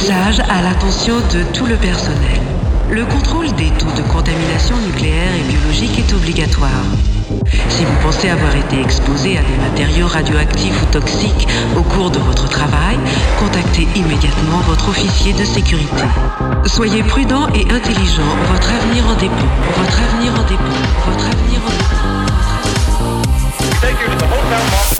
Message à l'attention de tout le personnel. Le contrôle des taux de contamination nucléaire et biologique est obligatoire. Si vous pensez avoir été exposé à des matériaux radioactifs ou toxiques au cours de votre travail, contactez immédiatement votre officier de sécurité. Soyez prudent et intelligent, votre avenir en dépend. Votre avenir en dépend. Votre avenir en dépend.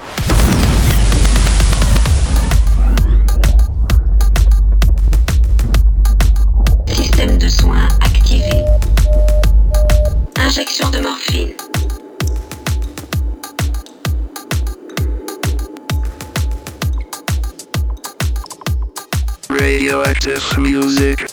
Active Music.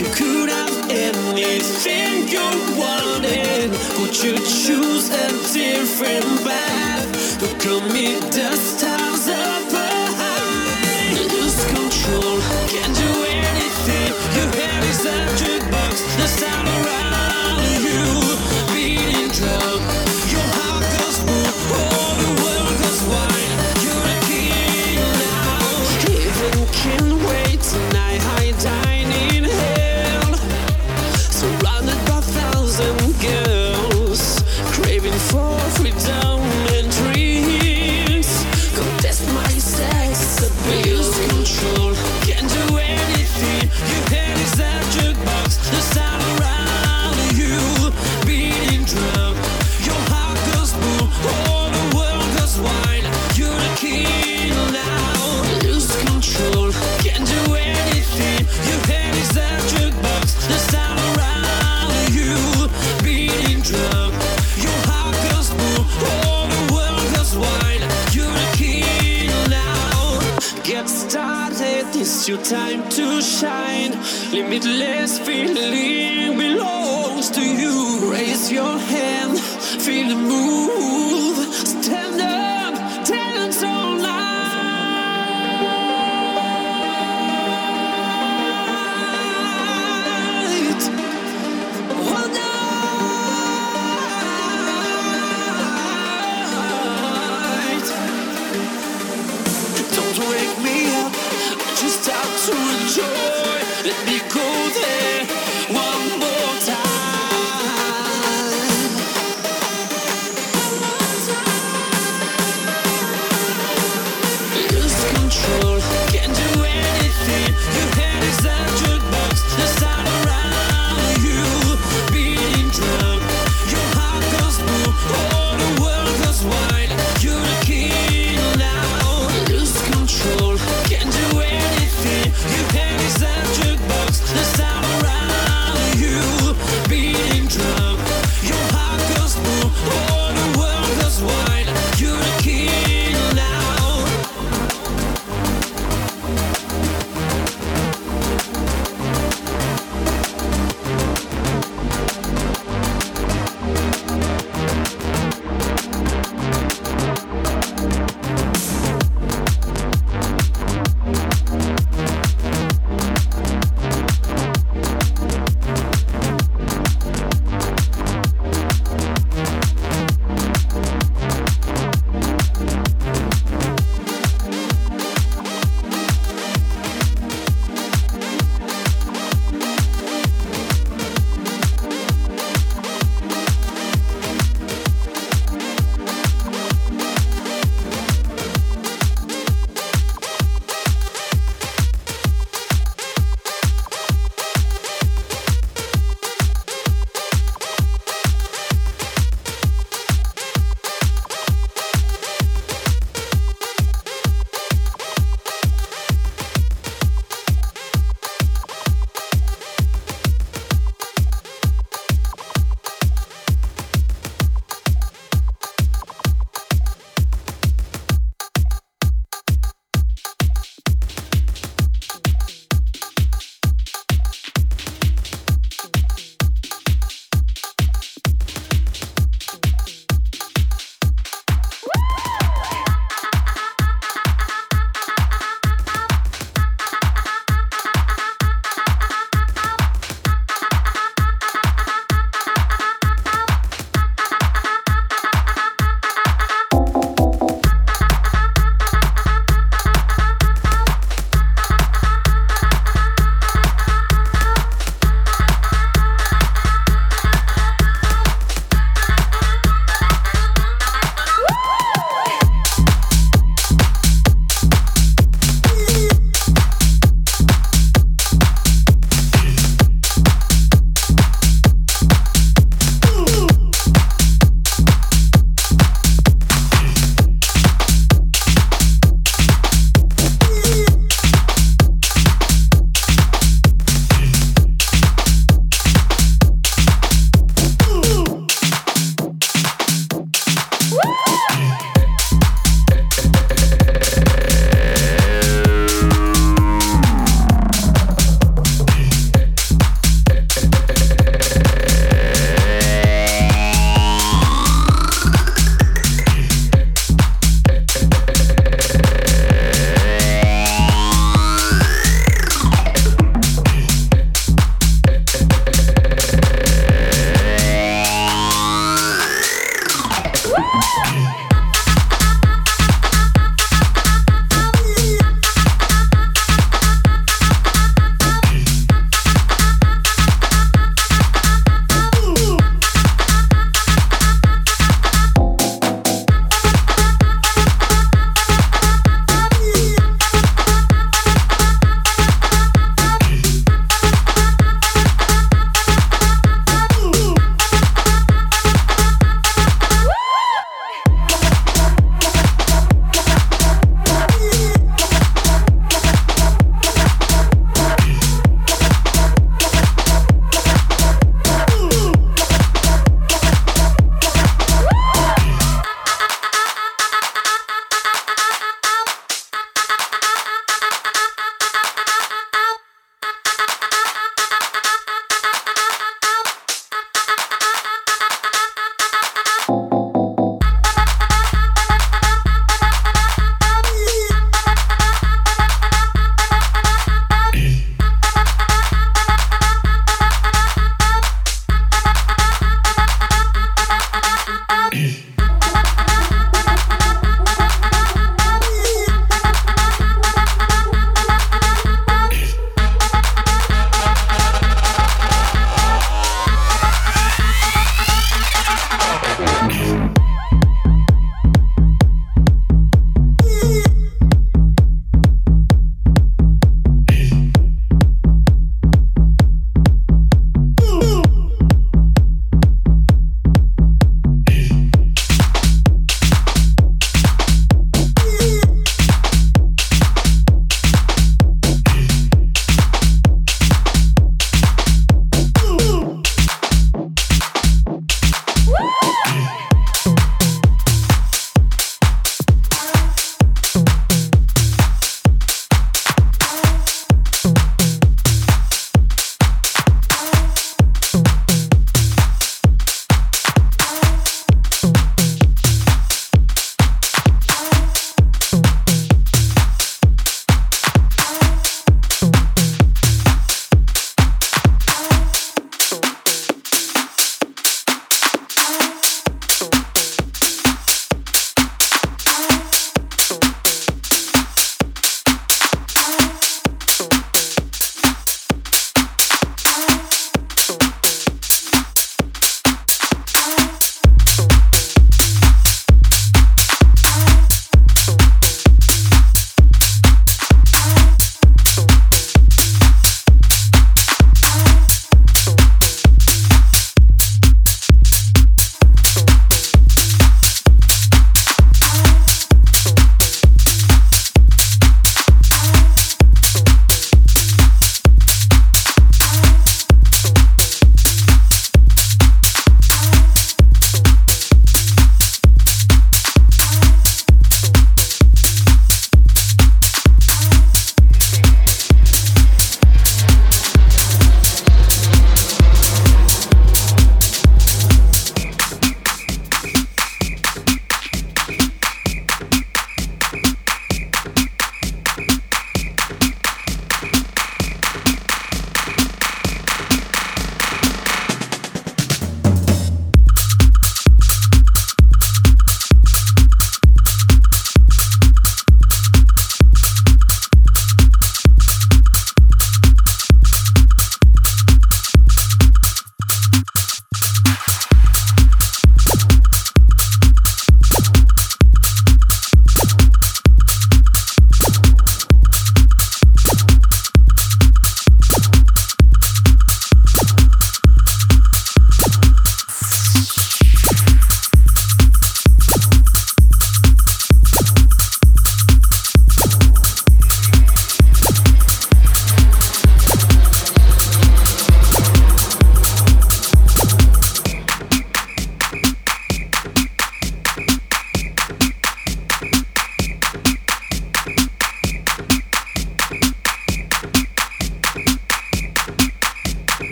You could have anything you wanted, would you choose a different path? Look at me, the stars your time to shine. Limitless feeling belongs to you. Raise your hand, feel the move.